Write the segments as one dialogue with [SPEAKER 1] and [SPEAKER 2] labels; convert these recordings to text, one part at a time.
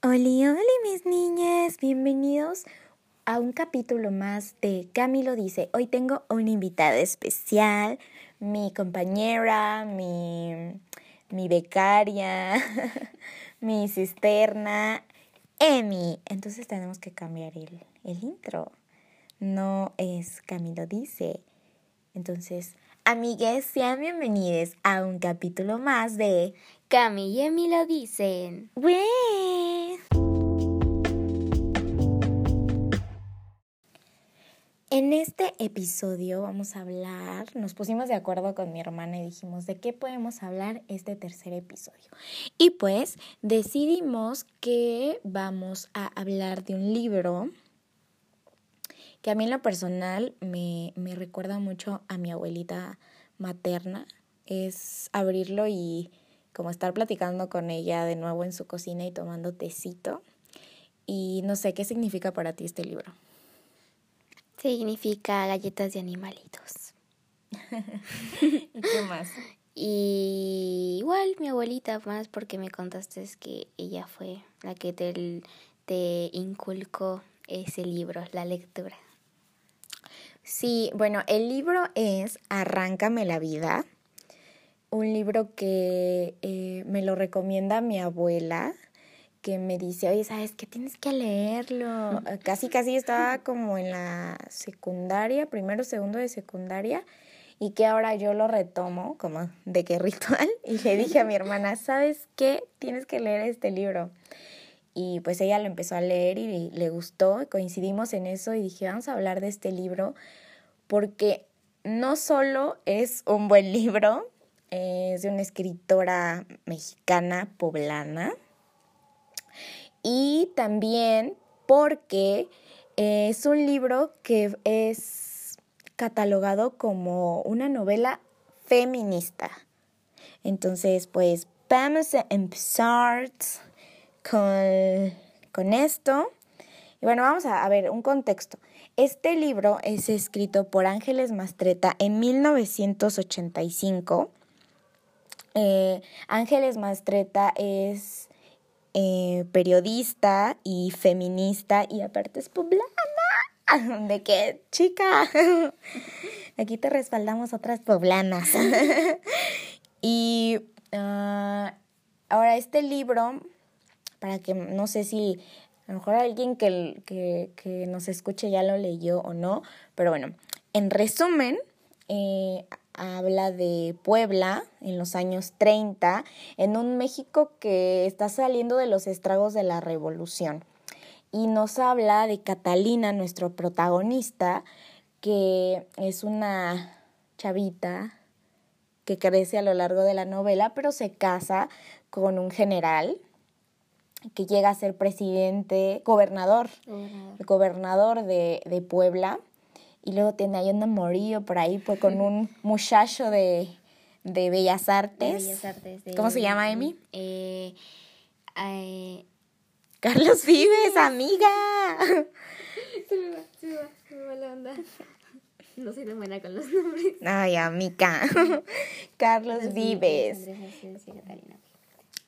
[SPEAKER 1] Hola, hola mis niñas, bienvenidos a un capítulo más de Camilo dice. Hoy tengo una invitada especial, mi compañera, mi, mi becaria, mi cisterna, Emi. Entonces tenemos que cambiar el, el intro. No es Camilo dice. Entonces, amigues, sean bienvenidos a un capítulo más de
[SPEAKER 2] Cami y Emi lo dicen.
[SPEAKER 1] ¡Wey! En este episodio vamos a hablar, nos pusimos de acuerdo con mi hermana y dijimos de qué podemos hablar este tercer episodio. Y pues decidimos que vamos a hablar de un libro que a mí en lo personal me, me recuerda mucho a mi abuelita materna. Es abrirlo y como estar platicando con ella de nuevo en su cocina y tomando tecito. Y no sé, ¿qué significa para ti este libro?
[SPEAKER 2] Significa galletas de animalitos.
[SPEAKER 1] ¿Y qué más?
[SPEAKER 2] Y igual mi abuelita, más porque me contaste que ella fue la que te, te inculcó ese libro, la lectura.
[SPEAKER 1] Sí, bueno, el libro es Arráncame la vida, un libro que eh, me lo recomienda mi abuela, que me dice, oye, ¿sabes qué? Tienes que leerlo. Casi, casi estaba como en la secundaria, primero, segundo de secundaria, y que ahora yo lo retomo como de qué ritual, y le dije a mi hermana, ¿sabes qué? Tienes que leer este libro. Y pues ella lo empezó a leer y le gustó, coincidimos en eso y dije, vamos a hablar de este libro, porque no solo es un buen libro, es de una escritora mexicana poblana. Y también porque es un libro que es catalogado como una novela feminista. Entonces, pues vamos a empezar con, con esto. Y bueno, vamos a, a ver un contexto. Este libro es escrito por Ángeles Mastreta en 1985 eh, Ángeles Mastreta es eh, periodista y feminista y aparte es poblana. ¿De qué, chica? Aquí te respaldamos otras poblanas. y uh, ahora este libro, para que no sé si a lo mejor alguien que, que, que nos escuche ya lo leyó o no, pero bueno, en resumen, eh, habla de Puebla en los años 30, en un México que está saliendo de los estragos de la revolución. Y nos habla de Catalina, nuestro protagonista, que es una chavita que crece a lo largo de la novela, pero se casa con un general que llega a ser presidente, gobernador, gobernador, gobernador de, de Puebla y luego tiene ahí un amorío por ahí pues, con un muchacho de, de Bellas Artes.
[SPEAKER 2] De Bellas Artes
[SPEAKER 1] ¿Cómo se llama, Emi?
[SPEAKER 2] Eh, eh,
[SPEAKER 1] Carlos Vives, amiga.
[SPEAKER 2] Se me va, se me va, se me va la onda. No soy tan buena con los nombres.
[SPEAKER 1] Ay, amiga. Carlos Vives.
[SPEAKER 2] Andrés.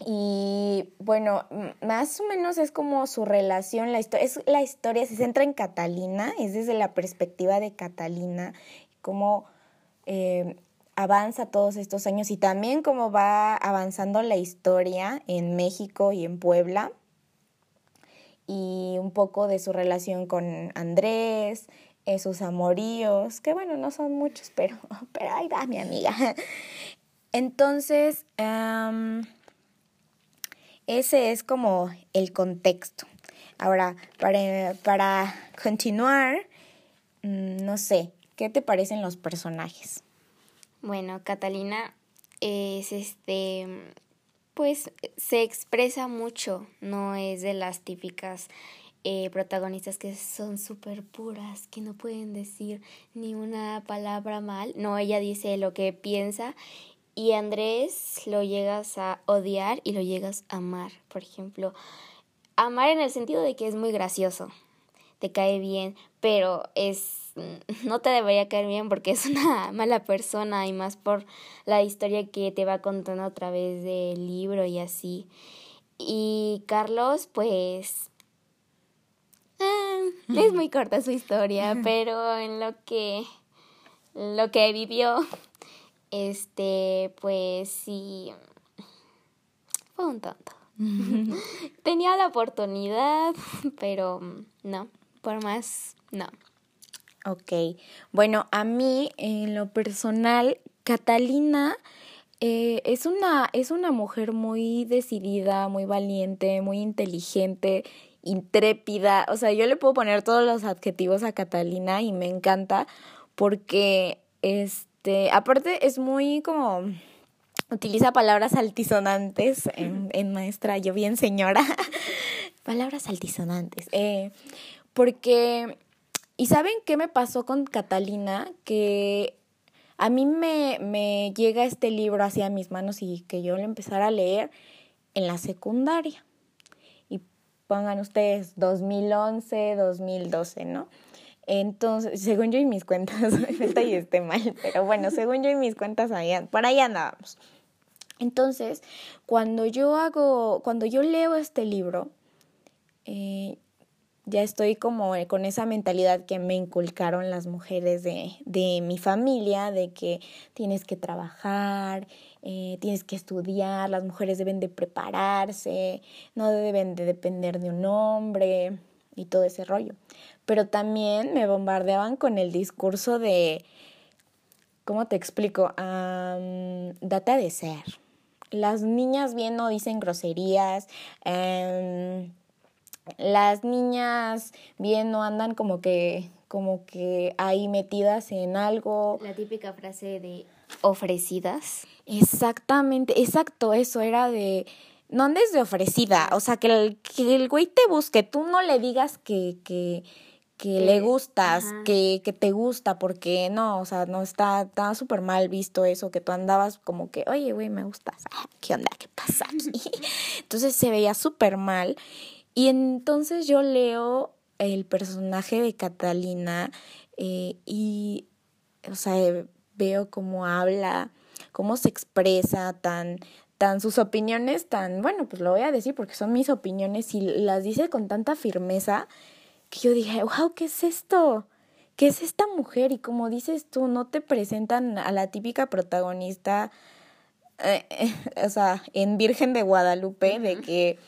[SPEAKER 1] Y bueno, más o menos es como su relación, la historia, es la historia, se centra en Catalina, es desde la perspectiva de Catalina, cómo eh, avanza todos estos años y también cómo va avanzando la historia en México y en Puebla y un poco de su relación con Andrés, eh, sus amoríos, que bueno, no son muchos, pero, pero ahí va mi amiga. Entonces, ese es como el contexto. Ahora, para, para continuar, no sé, ¿qué te parecen los personajes?
[SPEAKER 2] Bueno, Catalina es este, pues se expresa mucho, no es de las típicas eh, protagonistas que son súper puras, que no pueden decir ni una palabra mal. No, ella dice lo que piensa y Andrés lo llegas a odiar y lo llegas a amar. Por ejemplo, amar en el sentido de que es muy gracioso, te cae bien, pero es no te debería caer bien porque es una mala persona y más por la historia que te va contando a través del libro y así. Y Carlos, pues... Eh, es muy corta su historia, pero en lo que lo que vivió, este, pues sí, fue un tonto. Tenía la oportunidad, pero no, por más, no.
[SPEAKER 1] Ok, bueno, a mí en lo personal, Catalina eh, es, una, es una mujer muy decidida, muy valiente, muy inteligente, intrépida. O sea, yo le puedo poner todos los adjetivos a Catalina y me encanta porque, este, aparte es muy como utiliza palabras altisonantes en, en maestra, yo bien señora, palabras altisonantes, eh, porque, ¿y saben qué me pasó con Catalina? Que a mí me, me llega este libro hacia mis manos y que yo lo empezara a leer en la secundaria. Y pongan ustedes 2011, 2012, ¿no? Entonces, según yo y mis cuentas, y esté mal, pero bueno, según yo y mis cuentas, por ahí andábamos. Entonces, cuando yo hago, cuando yo leo este libro, eh, ya estoy como con esa mentalidad que me inculcaron las mujeres de, de mi familia, de que tienes que trabajar, eh, tienes que estudiar, las mujeres deben de prepararse, no deben de depender de un hombre y todo ese rollo. Pero también me bombardeaban con el discurso de, ¿cómo te explico? Um, data de ser las niñas bien no dicen groserías, em, las niñas bien no andan como que, como que ahí metidas en algo.
[SPEAKER 2] La típica frase de ofrecidas.
[SPEAKER 1] Exactamente, exacto, eso era de no andes de ofrecida, o sea, que el, que el güey te busque, tú no le digas que, que, que le gustas, que, que te gusta, porque no, o sea, no está, está súper mal visto eso, que tú andabas como que, oye, güey, me gustas, ah, ¿qué onda? ¿Qué pasa aquí? Entonces se veía súper mal. Y entonces yo leo el personaje de Catalina eh, y, o sea, veo cómo habla, cómo se expresa tan tan sus opiniones tan, bueno, pues lo voy a decir porque son mis opiniones y las dice con tanta firmeza que yo dije, wow, ¿qué es esto? ¿Qué es esta mujer? Y como dices tú, no te presentan a la típica protagonista, eh, o sea, en Virgen de Guadalupe, de que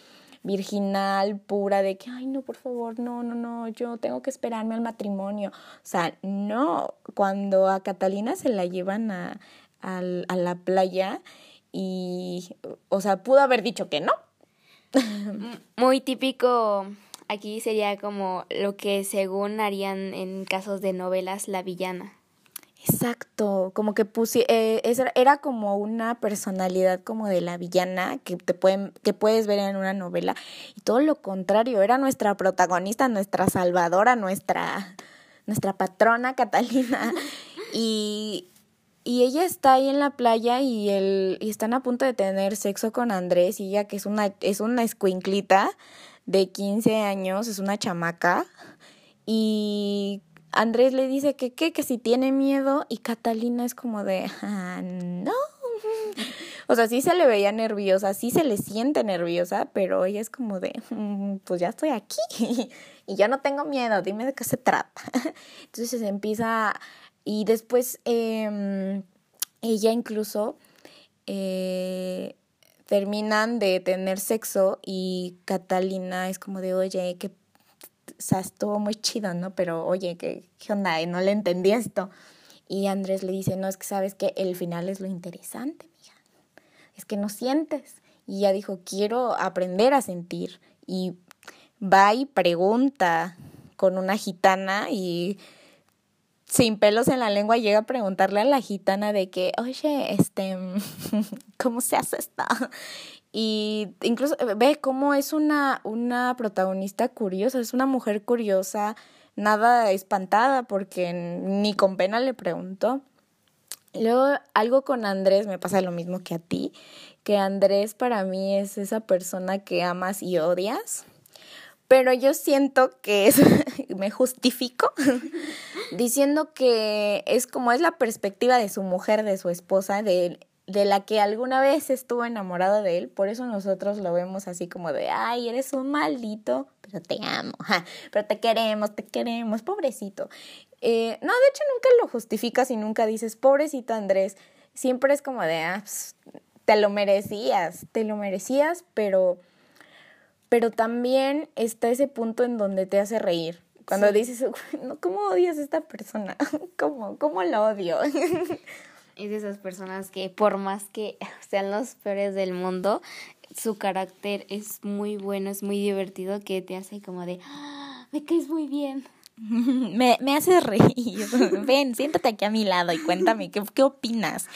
[SPEAKER 1] virginal, pura, de que, ay, no, por favor, no, no, no, yo tengo que esperarme al matrimonio. O sea, no, cuando a Catalina se la llevan a, a, a la playa y, o sea, pudo haber dicho que no.
[SPEAKER 2] Muy típico Aquí sería como lo que según harían en casos de novelas la villana.
[SPEAKER 1] Exacto, como que puse, eh, era como una personalidad como de la villana que te pueden, que puedes ver en una novela y todo lo contrario, era nuestra protagonista, nuestra salvadora, nuestra, nuestra patrona Catalina y, y ella está ahí en la playa y el, y están a punto de tener sexo con Andrés y ella que es una, es una escuinclita, de 15 años, es una chamaca, y Andrés le dice que qué, que si tiene miedo, y Catalina es como de, ah, no. O sea, sí se le veía nerviosa, sí se le siente nerviosa, pero ella es como de, mm, pues ya estoy aquí y ya no tengo miedo, dime de qué se trata. Entonces empieza, y después eh, ella incluso eh, terminan de tener sexo y Catalina es como de, oye, que, o estuvo muy chido, ¿no? Pero, oye, ¿qué, qué onda? No le entendí esto. Y Andrés le dice, no, es que sabes que el final es lo interesante, mija. Es que no sientes. Y ella dijo, quiero aprender a sentir. Y va y pregunta con una gitana y sin pelos en la lengua llega a preguntarle a la gitana de que, oye, este, ¿cómo se hace esto? Y incluso eh, ve cómo es una, una protagonista curiosa, es una mujer curiosa, nada espantada porque ni con pena le preguntó. Luego algo con Andrés me pasa lo mismo que a ti, que Andrés para mí es esa persona que amas y odias pero yo siento que es, me justifico diciendo que es como es la perspectiva de su mujer, de su esposa, de, de la que alguna vez estuvo enamorado de él, por eso nosotros lo vemos así como de, ay, eres un maldito, pero te amo, pero te queremos, te queremos, pobrecito. Eh, no, de hecho nunca lo justificas y nunca dices, pobrecito Andrés, siempre es como de, ah, pues, te lo merecías, te lo merecías, pero, pero también está ese punto en donde te hace reír. Cuando dices, ¿cómo odias a esta persona? ¿Cómo, cómo lo odio?
[SPEAKER 2] Es de esas personas que por más que sean los peores del mundo, su carácter es muy bueno, es muy divertido, que te hace como de, ¡Ah, me caes muy bien.
[SPEAKER 1] Me, me hace reír. Ven, siéntate aquí a mi lado y cuéntame, ¿qué, qué opinas?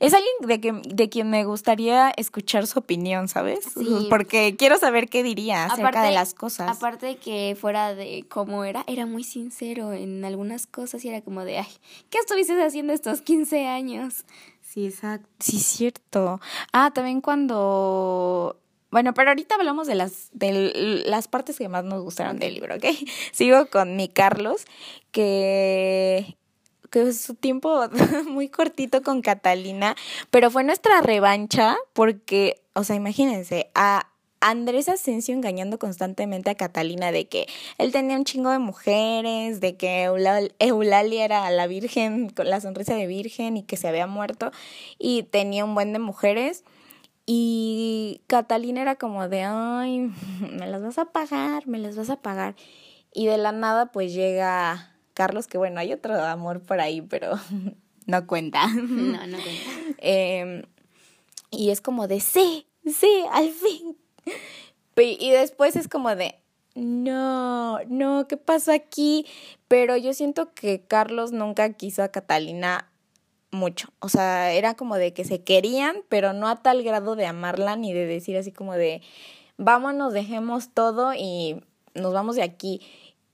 [SPEAKER 1] Es alguien de, que, de quien me gustaría escuchar su opinión, ¿sabes? Porque quiero saber qué diría acerca de las cosas.
[SPEAKER 2] Aparte de que fuera de cómo era, era muy sincero en algunas cosas y era como de, ay, ¿qué estuviste haciendo estos 15 años?
[SPEAKER 1] Sí, exacto. Sí, cierto. Ah, también cuando bueno, pero ahorita hablamos de las, de las partes que más nos gustaron del libro, ¿ok? Sigo con mi Carlos, que, que su tiempo muy cortito con Catalina, pero fue nuestra revancha porque, o sea, imagínense, a Andrés Asensio engañando constantemente a Catalina de que él tenía un chingo de mujeres, de que Eulalia era la virgen, con la sonrisa de virgen y que se había muerto y tenía un buen de mujeres. Y Catalina era como de, ay, me las vas a pagar, me las vas a pagar. Y de la nada pues llega Carlos, que bueno, hay otro amor por ahí, pero no cuenta.
[SPEAKER 2] No, no cuenta.
[SPEAKER 1] Em, y es como de, sí, sí, al fin. Y después es como de, no, no, ¿qué pasó aquí? Pero yo siento que Carlos nunca quiso a Catalina mucho. O sea, era como de que se querían, pero no a tal grado de amarla ni de decir así como de vámonos, dejemos todo y nos vamos de aquí.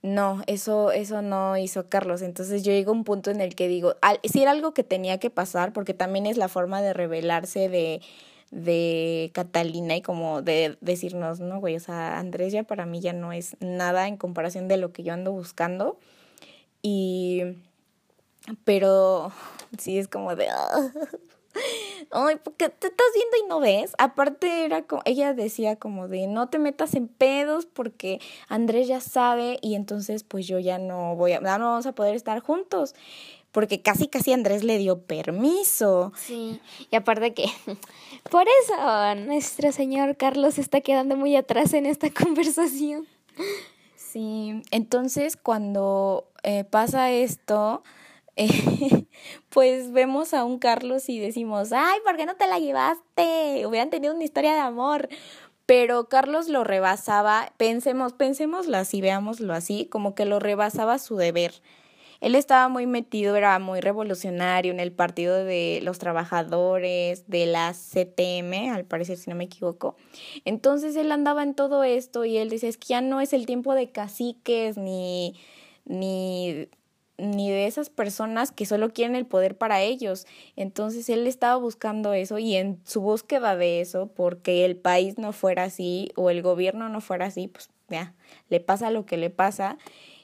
[SPEAKER 1] No, eso, eso no hizo Carlos. Entonces yo llego a un punto en el que digo, si era algo que tenía que pasar, porque también es la forma de revelarse de, de Catalina y como de decirnos, no, güey, o sea, Andrés ya para mí ya no es nada en comparación de lo que yo ando buscando. Y pero sí es como de... Ay, porque te estás viendo y no ves. Aparte era como, ella decía como de no te metas en pedos porque Andrés ya sabe y entonces pues yo ya no voy a, no vamos a poder estar juntos. Porque casi casi Andrés le dio permiso.
[SPEAKER 2] Sí, y aparte que por eso nuestro señor Carlos está quedando muy atrás en esta conversación.
[SPEAKER 1] Sí, entonces cuando eh, pasa esto, pues vemos a un Carlos y decimos, ay, ¿por qué no te la llevaste? Hubieran tenido una historia de amor. Pero Carlos lo rebasaba, pensemos, pensémoslo así, veámoslo así, como que lo rebasaba su deber. Él estaba muy metido, era muy revolucionario en el partido de los trabajadores, de la CTM, al parecer, si no me equivoco. Entonces él andaba en todo esto y él dice, es que ya no es el tiempo de caciques ni, ni ni de esas personas que solo quieren el poder para ellos. Entonces él estaba buscando eso y en su búsqueda de eso, porque el país no fuera así o el gobierno no fuera así, pues ya, le pasa lo que le pasa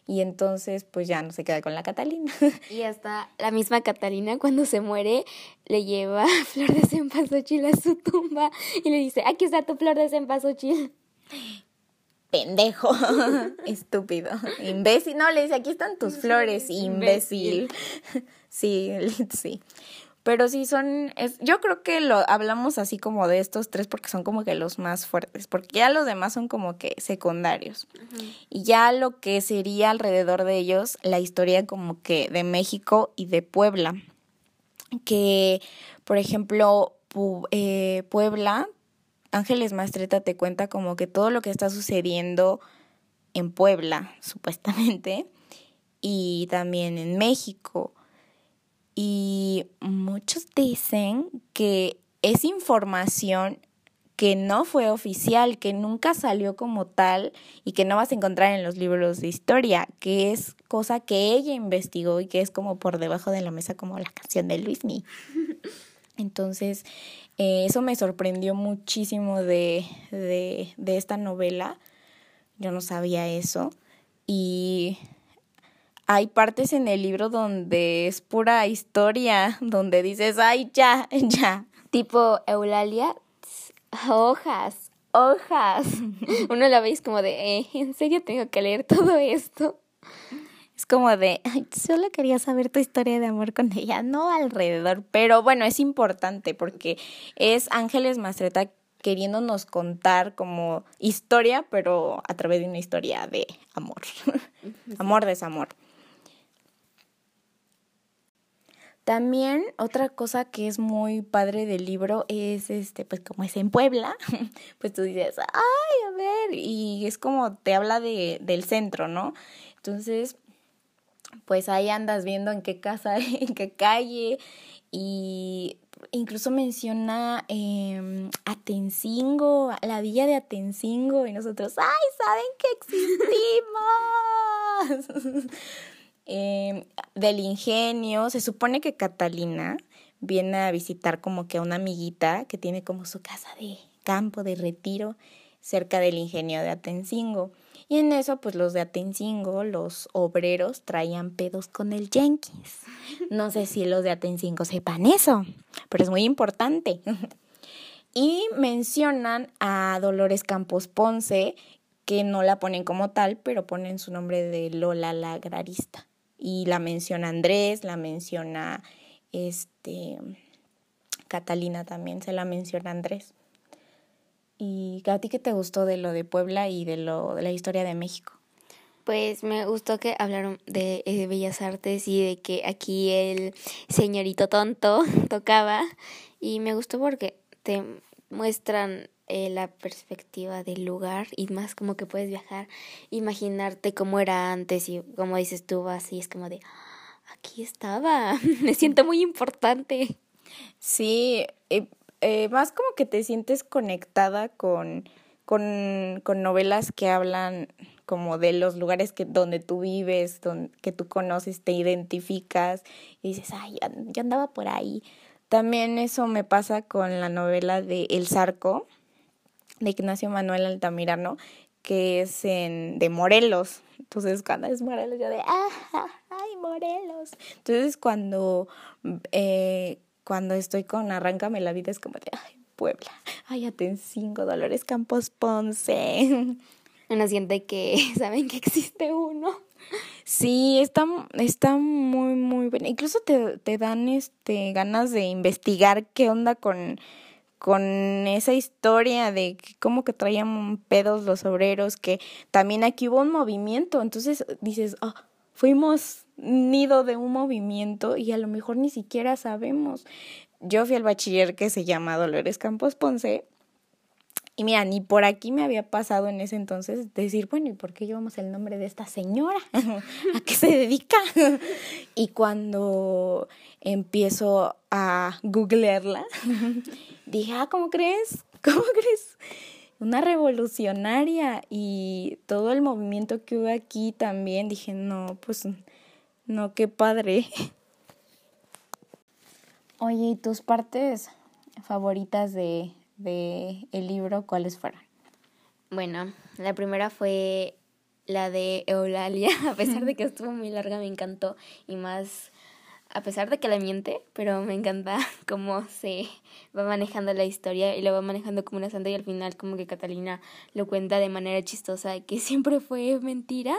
[SPEAKER 1] y entonces pues ya no se queda con la Catalina.
[SPEAKER 2] Y hasta la misma Catalina cuando se muere le lleva flor de cempasúchil a su tumba y le dice, aquí está tu flor de cempasúchil
[SPEAKER 1] pendejo, estúpido, imbécil. No, le dice, aquí están tus flores, imbécil. Sí, sí. Pero sí son, es, yo creo que lo hablamos así como de estos tres porque son como que los más fuertes, porque ya los demás son como que secundarios. Y ya lo que sería alrededor de ellos, la historia como que de México y de Puebla. Que, por ejemplo, eh, Puebla Ángeles Mastreta te cuenta como que todo lo que está sucediendo en Puebla, supuestamente, y también en México. Y muchos dicen que es información que no fue oficial, que nunca salió como tal y que no vas a encontrar en los libros de historia, que es cosa que ella investigó y que es como por debajo de la mesa como la canción de Luismi. Entonces, eh, eso me sorprendió muchísimo de, de, de esta novela. Yo no sabía eso. Y hay partes en el libro donde es pura historia, donde dices, ay, ya, ya,
[SPEAKER 2] tipo Eulalia, hojas, hojas. Uno la veis como de, eh, ¿en serio tengo que leer todo esto?
[SPEAKER 1] Es como de, solo quería saber tu historia de amor con ella, no alrededor. Pero bueno, es importante porque es Ángeles Mastreta queriéndonos contar como historia, pero a través de una historia de amor. amor, desamor. También otra cosa que es muy padre del libro es este, pues como es en Puebla, pues tú dices, ay, a ver, y es como te habla de, del centro, ¿no? Entonces, pues ahí andas viendo en qué casa, en qué calle, y incluso menciona eh, Atencingo, la villa de Atencingo, y nosotros, ¡ay, saben que existimos! eh, del ingenio, se supone que Catalina viene a visitar como que a una amiguita que tiene como su casa de campo, de retiro, cerca del ingenio de Atencingo. Y en eso, pues los de Atencingo, los obreros, traían pedos con el Jenkins. No sé si los de Atencingo sepan eso, pero es muy importante. Y mencionan a Dolores Campos Ponce, que no la ponen como tal, pero ponen su nombre de Lola la agrarista. Y la menciona Andrés, la menciona este Catalina también, se la menciona Andrés. ¿Y a ti qué te gustó de lo de Puebla y de lo de la historia de México?
[SPEAKER 2] Pues me gustó que hablaron de, de, Bellas Artes y de que aquí el señorito tonto tocaba y me gustó porque te muestran eh, la perspectiva del lugar y más como que puedes viajar, imaginarte cómo era antes y como dices tú vas y es como de ah, aquí estaba, me siento muy importante.
[SPEAKER 1] Sí, eh, eh, más como que te sientes conectada con, con, con novelas que hablan como de los lugares que donde tú vives, que tú conoces, te identificas y dices, ay, yo andaba por ahí. También eso me pasa con la novela de El Zarco, de Ignacio Manuel Altamirano, que es en, de Morelos. Entonces, cuando es Morelos, yo de, ah, ay, Morelos. Entonces, cuando eh, cuando estoy con Arráncame la vida es como de, ay, Puebla, ay, Atencingo, Dolores Campos Ponce.
[SPEAKER 2] Uno siente que saben que existe uno.
[SPEAKER 1] Sí, está, está muy, muy bien. Incluso te, te dan este ganas de investigar qué onda con, con esa historia de cómo que traían pedos los obreros, que también aquí hubo un movimiento. Entonces dices, ah, fuimos nido de un movimiento y a lo mejor ni siquiera sabemos. Yo fui al bachiller que se llama Dolores Campos Ponce y mira, ni por aquí me había pasado en ese entonces decir, bueno, ¿y por qué llevamos el nombre de esta señora? ¿A qué se dedica? y cuando empiezo a googlearla, dije, ah, ¿cómo crees? ¿Cómo crees? Una revolucionaria y todo el movimiento que hubo aquí también, dije, no, pues no, qué padre. Oye, ¿y tus partes favoritas de, de el libro cuáles fueron?
[SPEAKER 2] Bueno, la primera fue la de Eulalia, a pesar de que estuvo muy larga, me encantó y más a pesar de que la miente, pero me encanta cómo se va manejando la historia y lo va manejando como una santa y al final como que Catalina lo cuenta de manera chistosa que siempre fue mentira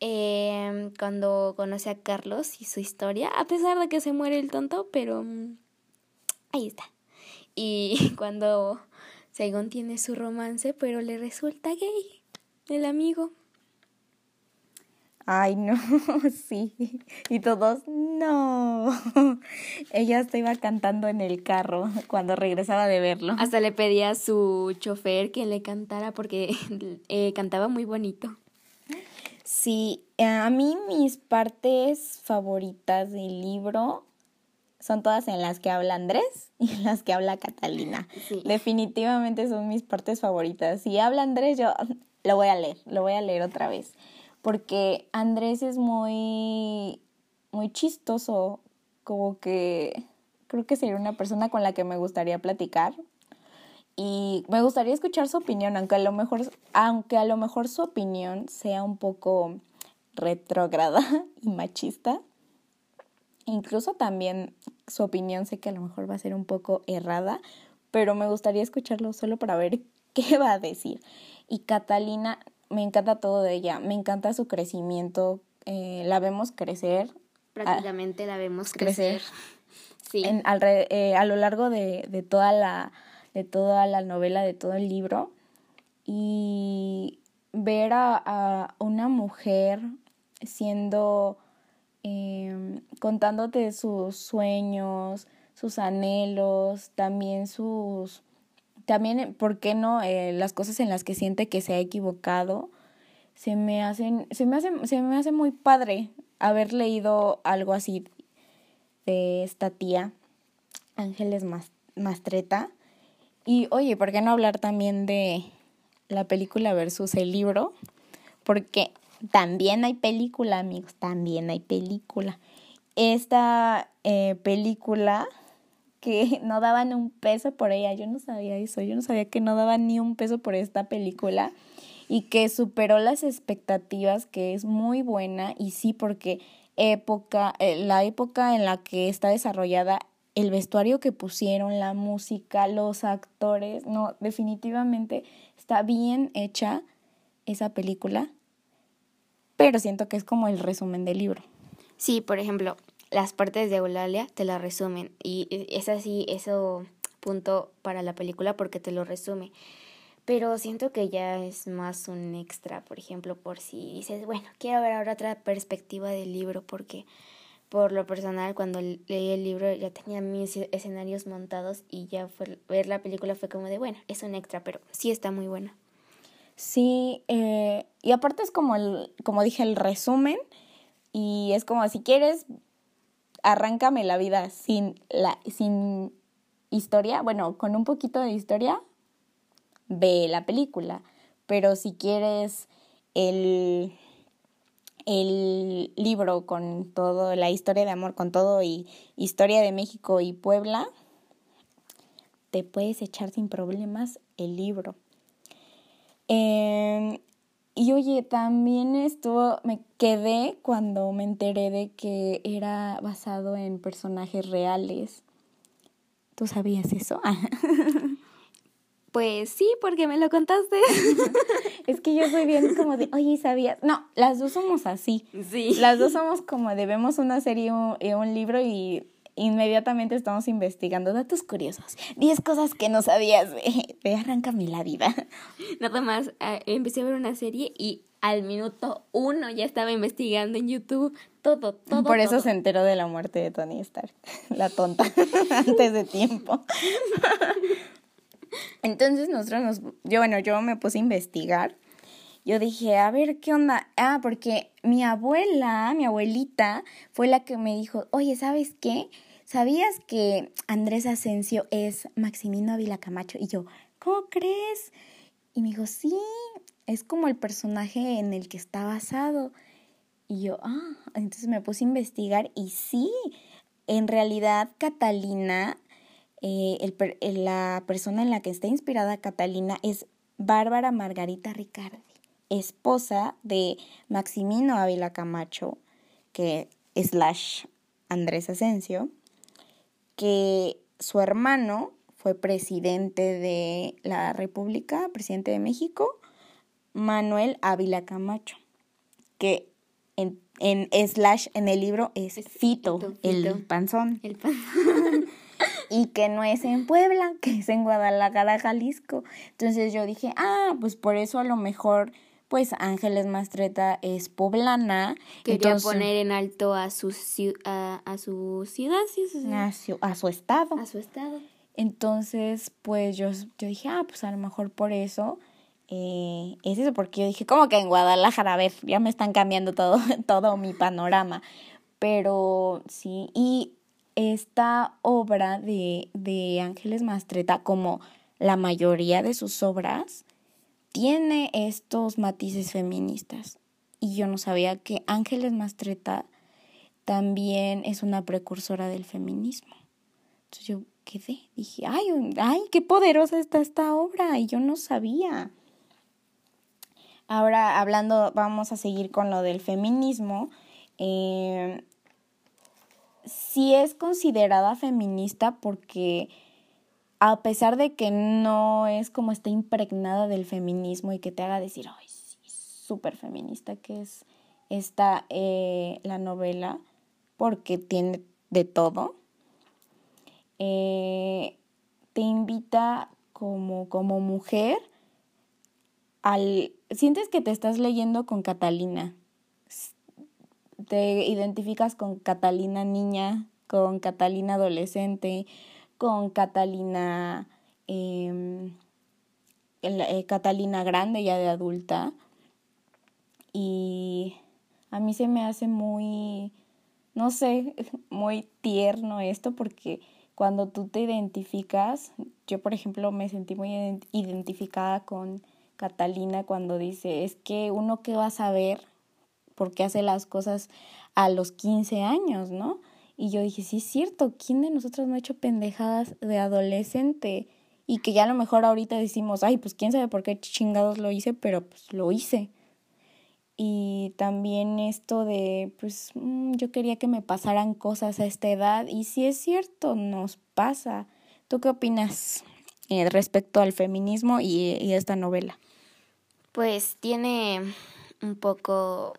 [SPEAKER 2] eh, cuando conoce a Carlos y su historia, a pesar de que se muere el tonto, pero mm, ahí está. Y cuando Saigon tiene su romance, pero le resulta gay, el amigo.
[SPEAKER 1] Ay, no, sí. Y todos, no. Ella se iba cantando en el carro cuando regresaba de verlo.
[SPEAKER 2] Hasta le pedía a su chofer que le cantara porque eh, cantaba muy bonito.
[SPEAKER 1] Sí, eh, a mí mis partes favoritas del libro son todas en las que habla Andrés y en las que habla Catalina. Definitivamente son mis partes favoritas. Si habla Andrés, yo lo voy a leer, lo voy a leer otra vez. Porque Andrés es muy, muy chistoso, como que creo que sería una persona con la que me gustaría platicar y me gustaría escuchar su opinión, aunque a lo mejor, aunque a lo mejor su opinión sea un poco retrógrada y machista. incluso también su opinión sé que a lo mejor va a ser un poco errada, pero me gustaría escucharlo solo para ver qué va a decir. Y Catalina, me encanta todo de ella, me encanta su crecimiento, eh, la vemos crecer.
[SPEAKER 2] Prácticamente la vemos crecer.
[SPEAKER 1] Sí. En, eh, a lo largo de, de, toda la, de toda la novela, de todo el libro. Y ver a, a una mujer siendo, eh, contándote sus sueños, sus anhelos, también sus, también, ¿por qué no? Eh, las cosas en las que siente que se ha equivocado, se me hacen, se me hace, se me hace muy padre haber leído algo así de esta tía, Ángeles Mastreta. Y oye, ¿por qué no hablar también de la película versus el libro? Porque también hay película, amigos, también hay película. Esta eh, película que no daban un peso por ella, yo no sabía eso, yo no sabía que no daban ni un peso por esta película y que superó las expectativas, que es muy buena y sí porque época, eh, la época en la que está desarrollada, el vestuario que pusieron, la música, los actores, no, definitivamente está bien hecha esa película pero siento que es como el resumen del libro.
[SPEAKER 2] Sí, por ejemplo, las partes de Eulalia te la resumen y es así, eso punto para la película porque te lo resume. Pero siento que ya es más un extra, por ejemplo, por si dices, bueno, quiero ver ahora otra perspectiva del libro porque por lo personal cuando leí el libro ya tenía mis escenarios montados y ya fue, ver la película fue como de, bueno, es un extra, pero sí está muy buena.
[SPEAKER 1] Sí, eh, y aparte es como el, como dije, el resumen, y es como si quieres, arráncame la vida sin la, sin historia, bueno, con un poquito de historia, ve la película. Pero si quieres el, el libro con todo, la historia de amor con todo y historia de México y Puebla, te puedes echar sin problemas el libro. Em, y oye, también estuvo, me quedé cuando me enteré de que era basado en personajes reales. ¿Tú sabías eso?
[SPEAKER 2] Pues sí, porque me lo contaste.
[SPEAKER 1] es que yo soy bien como de, oye, ¿sabías? No, las dos somos así. Sí. Las dos somos como de vemos una serie o un libro y inmediatamente estamos investigando datos curiosos. 10 cosas que no sabías de, de Arráncame la vida.
[SPEAKER 2] Nada más eh, empecé a ver una serie y al minuto uno ya estaba investigando en YouTube todo, todo.
[SPEAKER 1] Por eso se enteró de la muerte de Tony Stark, la tonta, antes de tiempo. Entonces nosotros nos, yo bueno, yo me puse a investigar. Yo dije, a ver, ¿qué onda? Ah, porque mi abuela, mi abuelita, fue la que me dijo, oye, ¿sabes qué? ¿sabías que Andrés Asensio es Maximino Ávila Camacho? Y yo, ¿cómo crees? Y me dijo, sí, es como el personaje en el que está basado. Y yo, ah, entonces me puse a investigar y sí, en realidad Catalina, eh, el, la persona en la que está inspirada Catalina es Bárbara Margarita Ricardi, esposa de Maximino Ávila Camacho, que slash Andrés Asensio, que su hermano fue presidente de la República, presidente de México, Manuel Ávila Camacho, que en, en slash en el libro es Fito, el panzón. El panzón. Y que no es en Puebla, que es en Guadalajara, Jalisco. Entonces yo dije, ah, pues por eso a lo mejor pues Ángeles Mastreta es poblana.
[SPEAKER 2] Quería poner en alto a su, a, a su ciudad, ¿sí?
[SPEAKER 1] A, su, a su estado.
[SPEAKER 2] A su estado.
[SPEAKER 1] Entonces, pues yo, yo dije, ah, pues a lo mejor por eso eh, es eso, porque yo dije, ¿cómo que en Guadalajara? A ver, ya me están cambiando todo, todo mi panorama. Pero sí, y esta obra de, de Ángeles Mastreta, como la mayoría de sus obras, tiene estos matices feministas. Y yo no sabía que Ángeles Mastreta también es una precursora del feminismo. Entonces yo quedé, dije, ay, ay, qué poderosa está esta obra, y yo no sabía. Ahora, hablando, vamos a seguir con lo del feminismo. Eh, sí es considerada feminista porque a pesar de que no es como está impregnada del feminismo y que te haga decir, ay, sí, súper feminista que es esta, eh, la novela, porque tiene de todo, eh, te invita como, como mujer al... Sientes que te estás leyendo con Catalina. Te identificas con Catalina niña, con Catalina adolescente, con Catalina, em, eh, Catalina grande ya de adulta. Y a mí se me hace muy, no sé, muy tierno esto porque cuando tú te identificas, yo por ejemplo me sentí muy identificada con Catalina cuando dice, es que uno que va a saber por qué hace las cosas a los 15 años, ¿no? Y yo dije, sí es cierto, ¿quién de nosotros no ha hecho pendejadas de adolescente? Y que ya a lo mejor ahorita decimos, ay, pues quién sabe por qué chingados lo hice, pero pues lo hice. Y también esto de, pues mm, yo quería que me pasaran cosas a esta edad. Y sí es cierto, nos pasa. ¿Tú qué opinas eh, respecto al feminismo y, y esta novela?
[SPEAKER 2] Pues tiene un poco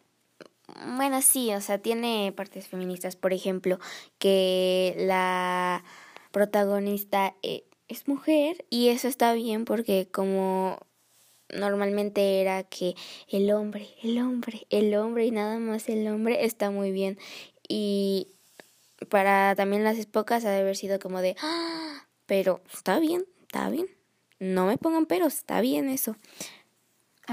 [SPEAKER 2] bueno, sí, o sea, tiene partes feministas, por ejemplo, que la protagonista eh, es mujer y eso está bien porque como normalmente era que el hombre, el hombre, el hombre y nada más el hombre está muy bien y para también las épocas ha de haber sido como de, ¡Ah! pero está bien, está bien, no me pongan peros, está bien eso.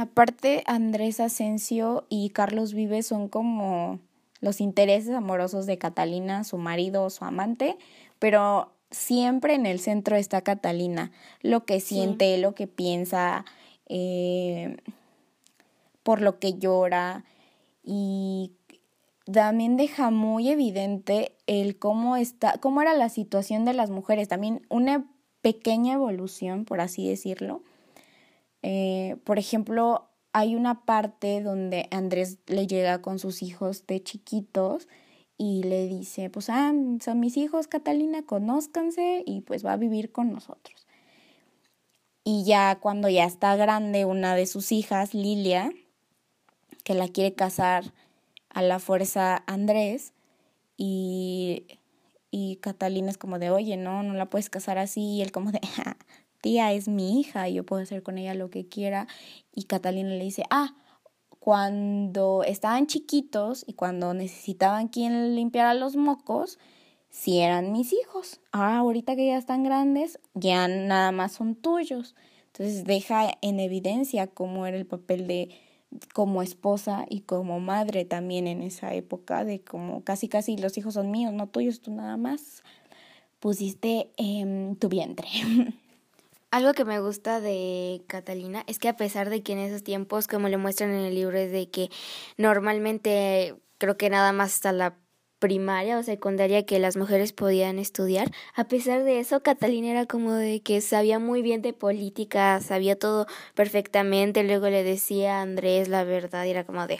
[SPEAKER 1] Aparte, Andrés Asensio y Carlos Vives son como los intereses amorosos de Catalina, su marido o su amante, pero siempre en el centro está Catalina, lo que siente, lo que piensa, eh, por lo que llora. Y también deja muy evidente el cómo está, cómo era la situación de las mujeres, también una pequeña evolución, por así decirlo, eh, por ejemplo, hay una parte donde Andrés le llega con sus hijos de chiquitos y le dice, pues, ah, son mis hijos, Catalina, conózcanse y pues va a vivir con nosotros. Y ya cuando ya está grande, una de sus hijas, Lilia, que la quiere casar a la fuerza Andrés, y, y Catalina es como de, oye, no, no la puedes casar así, y él como de, tía es mi hija y yo puedo hacer con ella lo que quiera. Y Catalina le dice, ah, cuando estaban chiquitos y cuando necesitaban quien limpiara los mocos, si eran mis hijos. Ahora, ahorita que ya están grandes, ya nada más son tuyos. Entonces deja en evidencia cómo era el papel de como esposa y como madre también en esa época de como casi casi los hijos son míos, no tuyos, tú nada más pusiste en tu vientre.
[SPEAKER 2] Algo que me gusta de Catalina es que a pesar de que en esos tiempos, como le muestran en el libro, es de que normalmente creo que nada más hasta la primaria o secundaria que las mujeres podían estudiar. A pesar de eso, Catalina era como de que sabía muy bien de política, sabía todo perfectamente. Luego le decía a Andrés la verdad y era como de,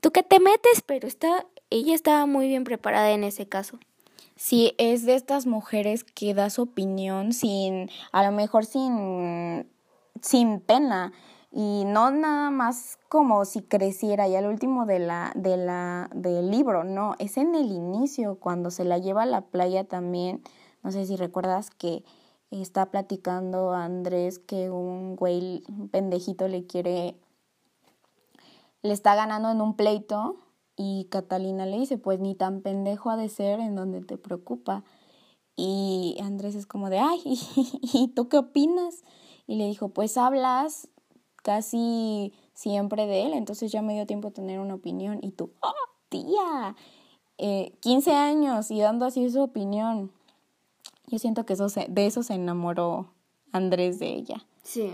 [SPEAKER 2] ¿tú qué te metes? Pero está, ella estaba muy bien preparada en ese caso.
[SPEAKER 1] Sí, es de estas mujeres que da su opinión sin, a lo mejor sin, sin pena y no nada más como si creciera y al último de la, de la, del libro, no, es en el inicio cuando se la lleva a la playa también, no sé si recuerdas que está platicando Andrés que un güey un pendejito le quiere, le está ganando en un pleito y Catalina le dice, pues ni tan pendejo ha de ser en donde te preocupa. Y Andrés es como de, ay, ¿y tú qué opinas? Y le dijo, pues hablas casi siempre de él, entonces ya me dio tiempo a tener una opinión. Y tú, oh, tía, eh, 15 años y dando así su opinión. Yo siento que eso de eso se enamoró Andrés de ella.
[SPEAKER 2] Sí,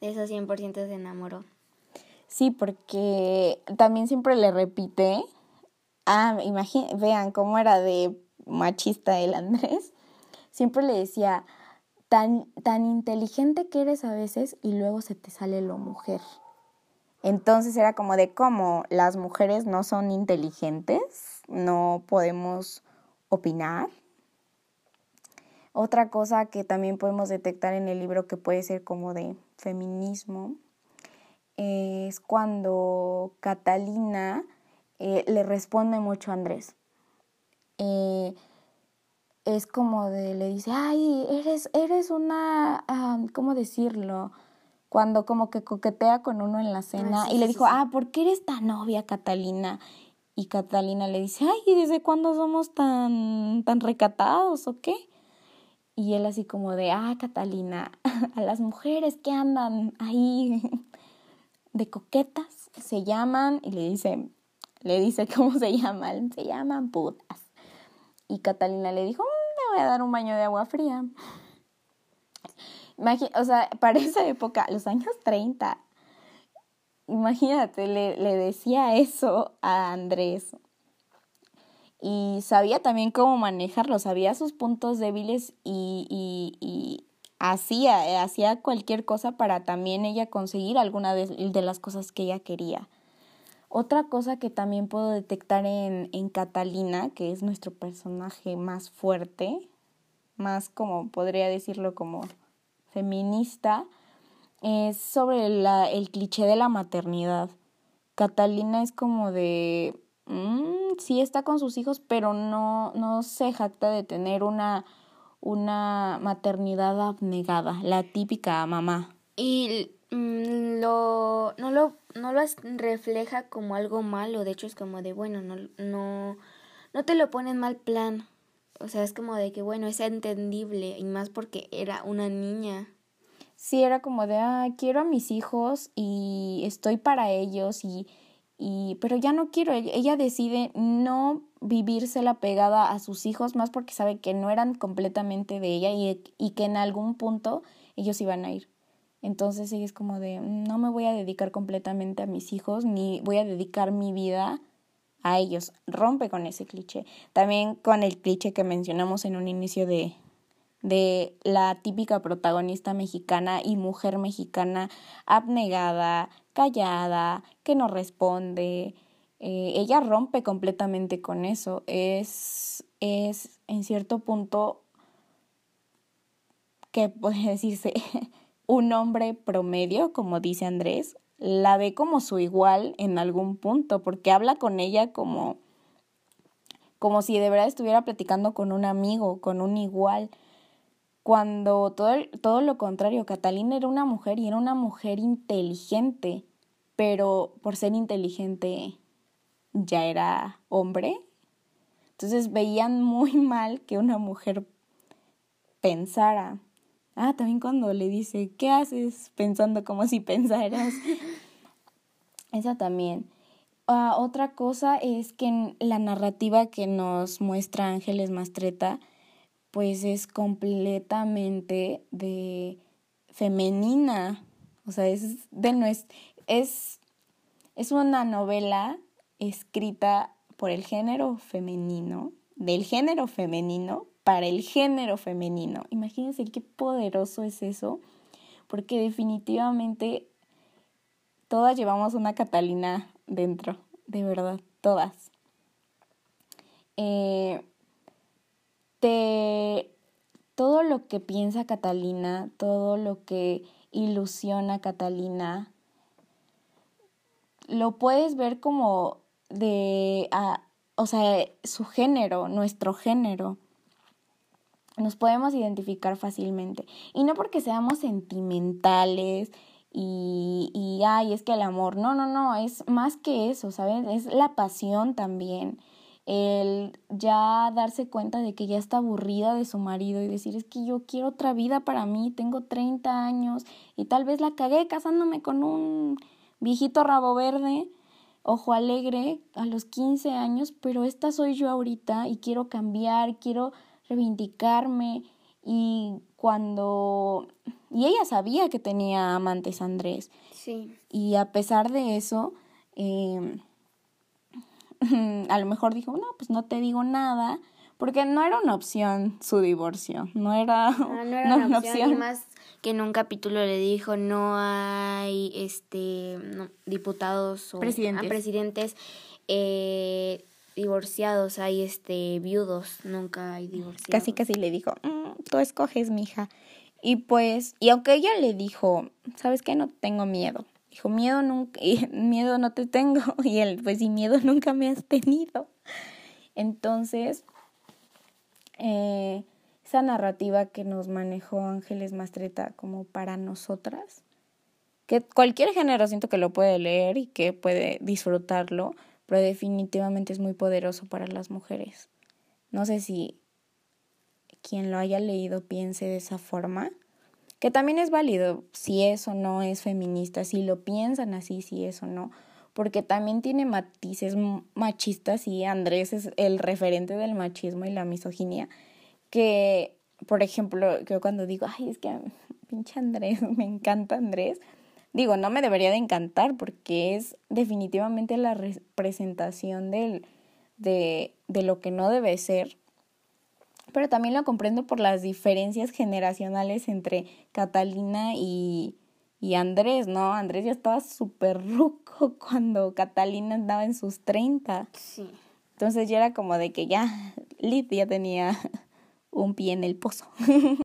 [SPEAKER 2] de eso 100% se enamoró.
[SPEAKER 1] Sí, porque también siempre le repite, ah, imagínense, vean cómo era de machista el Andrés, siempre le decía, tan, tan inteligente que eres a veces y luego se te sale lo mujer. Entonces era como de cómo las mujeres no son inteligentes, no podemos opinar. Otra cosa que también podemos detectar en el libro que puede ser como de feminismo es cuando Catalina eh, le responde mucho a Andrés. Eh, es como de, le dice, ay, eres, eres una, ¿cómo decirlo? Cuando como que coquetea con uno en la cena y le dijo, ah, ¿por qué eres tan novia, Catalina? Y Catalina le dice, ay, ¿desde cuándo somos tan, tan recatados o qué? Y él así como de, ah, Catalina, a las mujeres que andan ahí de coquetas se llaman, y le dice, le dice cómo se llaman, se llaman putas. Y Catalina le dijo, mm, me voy a dar un baño de agua fría. o sea, para esa época, los años 30, imagínate, le, le decía eso a Andrés y sabía también cómo manejarlo, sabía sus puntos débiles y, y hacía, hacía cualquier cosa para también ella conseguir alguna de, de, las cosas que ella quería. Otra cosa que también puedo detectar en, en Catalina, que es nuestro personaje más fuerte, más como podría decirlo como feminista, es sobre la, el cliché de la maternidad. Catalina es como de Mm, sí está con sus hijos, pero no, no se jacta de tener una, una maternidad abnegada, la típica mamá.
[SPEAKER 2] Y mm, lo, no, lo, no lo refleja como algo malo, de hecho es como de, bueno, no, no, no te lo pone en mal plan. O sea, es como de que, bueno, es entendible, y más porque era una niña.
[SPEAKER 1] Sí, era como de, ah, quiero a mis hijos y estoy para ellos y y pero ya no quiero, ella decide no vivírsela pegada a sus hijos más porque sabe que no eran completamente de ella y, y que en algún punto ellos iban a ir. Entonces ella es como de, no me voy a dedicar completamente a mis hijos, ni voy a dedicar mi vida a ellos. Rompe con ese cliché. También con el cliché que mencionamos en un inicio de, de la típica protagonista mexicana y mujer mexicana abnegada, callada, que no responde. Eh, ella rompe completamente con eso. Es, es en cierto punto que puede decirse un hombre promedio, como dice Andrés, la ve como su igual en algún punto, porque habla con ella como, como si de verdad estuviera platicando con un amigo, con un igual cuando todo, todo lo contrario, Catalina era una mujer y era una mujer inteligente, pero por ser inteligente ya era hombre. Entonces veían muy mal que una mujer pensara. Ah, también cuando le dice, ¿qué haces? Pensando como si pensaras. Esa también. Ah, otra cosa es que la narrativa que nos muestra Ángeles Mastreta pues es completamente de femenina, o sea, es de nuestro, es, es una novela escrita por el género femenino, del género femenino para el género femenino. Imagínense qué poderoso es eso, porque definitivamente todas llevamos una Catalina dentro, de verdad, todas. Eh, todo lo que piensa Catalina, todo lo que ilusiona Catalina, lo puedes ver como de, o sea, su género, nuestro género. Nos podemos identificar fácilmente. Y no porque seamos sentimentales y, y, ay, es que el amor, no, no, no, es más que eso, ¿sabes? Es la pasión también el ya darse cuenta de que ya está aburrida de su marido y decir es que yo quiero otra vida para mí, tengo 30 años y tal vez la cagué casándome con un viejito rabo verde, ojo alegre a los 15 años, pero esta soy yo ahorita y quiero cambiar, quiero reivindicarme y cuando y ella sabía que tenía amantes Andrés.
[SPEAKER 2] Sí.
[SPEAKER 1] Y a pesar de eso, eh, a lo mejor dijo, no, pues no te digo nada, porque no era una opción su divorcio, no era,
[SPEAKER 2] ah, no, era una, opción. más que en un capítulo le dijo, no hay este diputados o
[SPEAKER 1] presidentes,
[SPEAKER 2] presidentes eh, divorciados, hay este viudos, nunca hay divorciados.
[SPEAKER 1] Casi casi le dijo, mm, tú escoges, mija. Y pues, y aunque ella le dijo, ¿sabes qué? No tengo miedo. Dijo, miedo nunca, miedo no te tengo. Y él, pues, y miedo nunca me has tenido. Entonces, eh, esa narrativa que nos manejó Ángeles Mastreta como para nosotras, que cualquier género siento que lo puede leer y que puede disfrutarlo, pero definitivamente es muy poderoso para las mujeres. No sé si quien lo haya leído piense de esa forma, que también es válido si es o no es feminista, si lo piensan así, si es o no, porque también tiene matices machistas y Andrés es el referente del machismo y la misoginia, que, por ejemplo, yo cuando digo, ay, es que pinche Andrés, me encanta Andrés, digo, no me debería de encantar porque es definitivamente la representación del, de, de lo que no debe ser. Pero también lo comprendo por las diferencias generacionales entre Catalina y, y Andrés, ¿no? Andrés ya estaba súper ruco cuando Catalina andaba en sus 30. Sí. Entonces ya era como de que ya Liz ya tenía un pie en el pozo.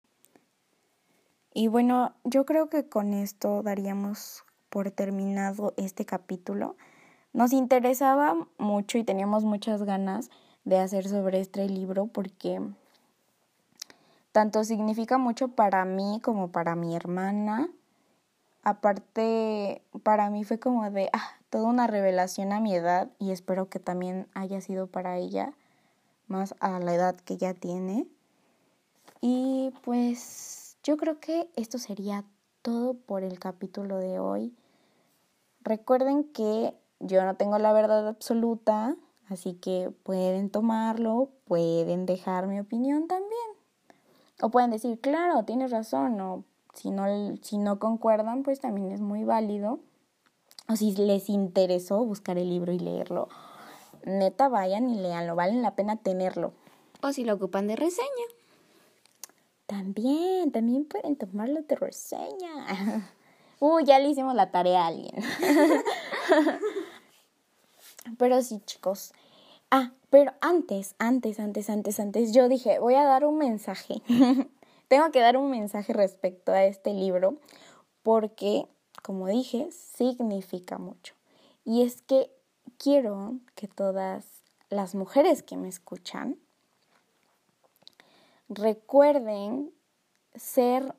[SPEAKER 1] y bueno, yo creo que con esto daríamos por terminado este capítulo. Nos interesaba mucho y teníamos muchas ganas de hacer sobre este libro porque tanto significa mucho para mí como para mi hermana. Aparte, para mí fue como de ah, toda una revelación a mi edad y espero que también haya sido para ella, más a la edad que ya tiene. Y pues yo creo que esto sería todo por el capítulo de hoy. Recuerden que yo no tengo la verdad absoluta, así que pueden tomarlo, pueden dejar mi opinión también. O pueden decir, claro, tienes razón, o si no, si no concuerdan, pues también es muy válido. O si les interesó buscar el libro y leerlo, neta vayan y leanlo, vale la pena tenerlo.
[SPEAKER 2] O si lo ocupan de reseña.
[SPEAKER 1] También, también pueden tomarlo de reseña. Uy, ya le hicimos la tarea a alguien. pero sí, chicos. Ah, pero antes, antes, antes, antes, antes, yo dije, voy a dar un mensaje. Tengo que dar un mensaje respecto a este libro porque, como dije, significa mucho. Y es que quiero que todas las mujeres que me escuchan recuerden ser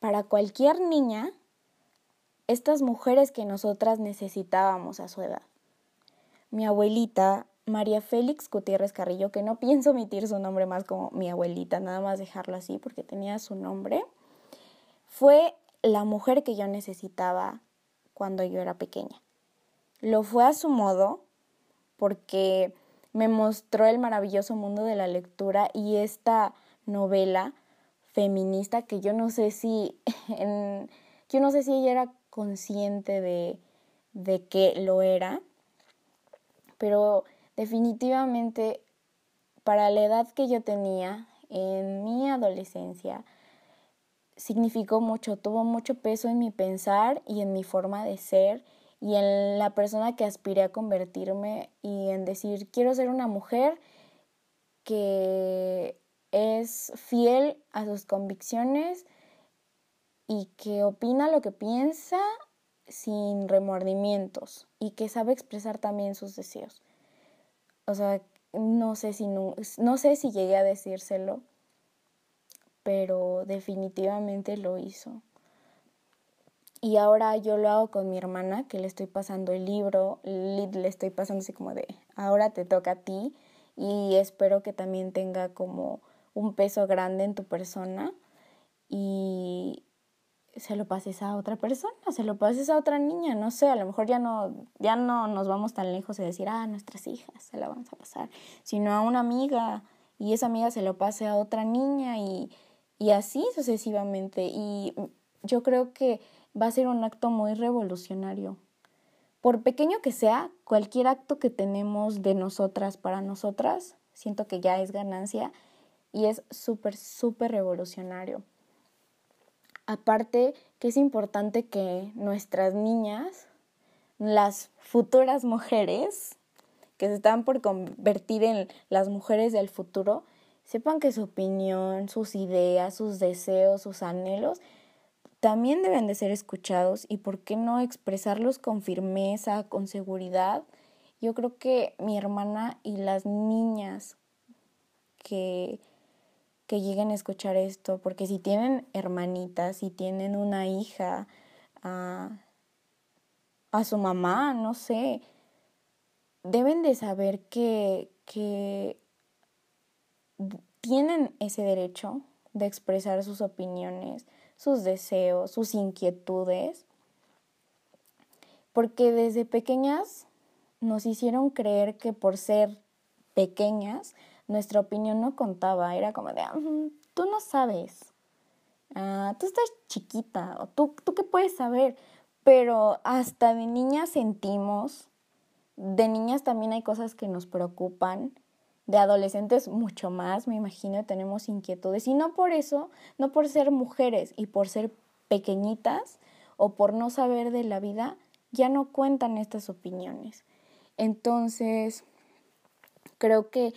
[SPEAKER 1] para cualquier niña estas mujeres que nosotras necesitábamos a su edad. Mi abuelita, María Félix Gutiérrez Carrillo, que no pienso omitir su nombre más como mi abuelita, nada más dejarlo así porque tenía su nombre, fue la mujer que yo necesitaba cuando yo era pequeña. Lo fue a su modo porque me mostró el maravilloso mundo de la lectura y esta novela feminista que yo no sé si yo no sé si ella era consciente de, de que lo era, pero definitivamente para la edad que yo tenía en mi adolescencia significó mucho, tuvo mucho peso en mi pensar y en mi forma de ser y en la persona que aspiré a convertirme y en decir quiero ser una mujer que es fiel a sus convicciones y que opina lo que piensa sin remordimientos y que sabe expresar también sus deseos. O sea, no sé si no, no sé si llegué a decírselo, pero definitivamente lo hizo. Y ahora yo lo hago con mi hermana, que le estoy pasando el libro, le estoy pasando así como de, ahora te toca a ti y espero que también tenga como un peso grande en tu persona y se lo pases a otra persona, se lo pases a otra niña, no sé, a lo mejor ya no, ya no nos vamos tan lejos de decir, ah, nuestras hijas se la vamos a pasar, sino a una amiga y esa amiga se lo pase a otra niña y, y así sucesivamente. Y yo creo que va a ser un acto muy revolucionario. Por pequeño que sea, cualquier acto que tenemos de nosotras para nosotras, siento que ya es ganancia y es súper, súper revolucionario. Aparte que es importante que nuestras niñas, las futuras mujeres, que se están por convertir en las mujeres del futuro, sepan que su opinión, sus ideas, sus deseos, sus anhelos, también deben de ser escuchados y por qué no expresarlos con firmeza, con seguridad. Yo creo que mi hermana y las niñas que, que lleguen a escuchar esto, porque si tienen hermanitas, si tienen una hija, a, a su mamá, no sé, deben de saber que, que tienen ese derecho de expresar sus opiniones, sus deseos, sus inquietudes, porque desde pequeñas nos hicieron creer que por ser pequeñas nuestra opinión no contaba, era como de, tú no sabes, ah, tú estás chiquita, o tú, tú qué puedes saber, pero hasta de niñas sentimos, de niñas también hay cosas que nos preocupan, de adolescentes mucho más, me imagino, tenemos inquietudes. Y no por eso, no por ser mujeres y por ser pequeñitas o por no saber de la vida, ya no cuentan estas opiniones. Entonces, creo que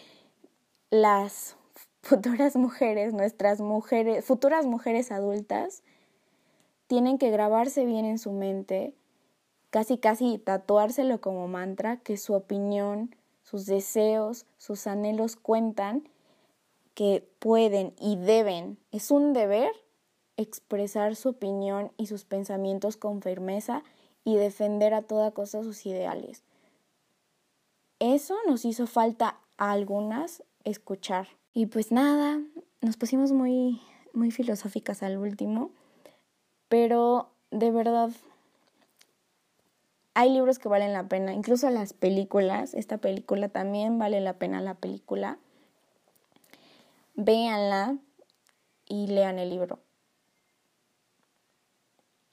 [SPEAKER 1] las futuras mujeres, nuestras mujeres, futuras mujeres adultas, tienen que grabarse bien en su mente, casi casi tatuárselo como mantra, que su opinión sus deseos, sus anhelos cuentan, que pueden y deben, es un deber expresar su opinión y sus pensamientos con firmeza y defender a toda cosa sus ideales. Eso nos hizo falta a algunas escuchar. Y pues nada, nos pusimos muy muy filosóficas al último, pero de verdad hay libros que valen la pena, incluso las películas, esta película también vale la pena la película. Véanla y lean el libro.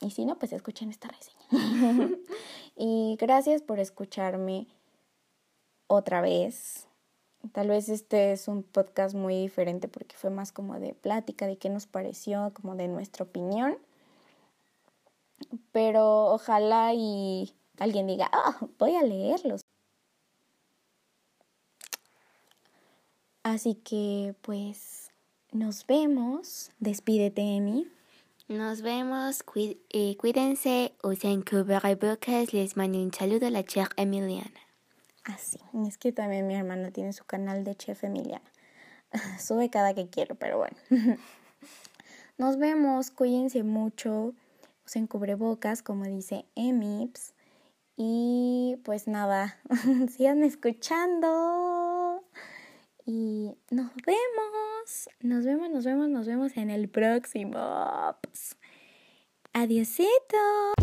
[SPEAKER 1] Y si no, pues escuchen esta reseña. y gracias por escucharme otra vez. Tal vez este es un podcast muy diferente porque fue más como de plática, de qué nos pareció, como de nuestra opinión. Pero ojalá y alguien diga, ah, voy a leerlos. Así que pues nos vemos. Despídete, Emi.
[SPEAKER 2] Nos vemos, eh, cuídense, usen cubrebocas, les mando un saludo a la chef Emiliana.
[SPEAKER 1] Así, ah, es que también mi hermana tiene su canal de chef Emiliana. Sube cada que quiero, pero bueno. Nos vemos, cuídense mucho, usen cubrebocas, como dice Emips. Y pues nada, sigan escuchando. Y nos vemos. Nos vemos, nos vemos, nos vemos en el próximo. Adiosito.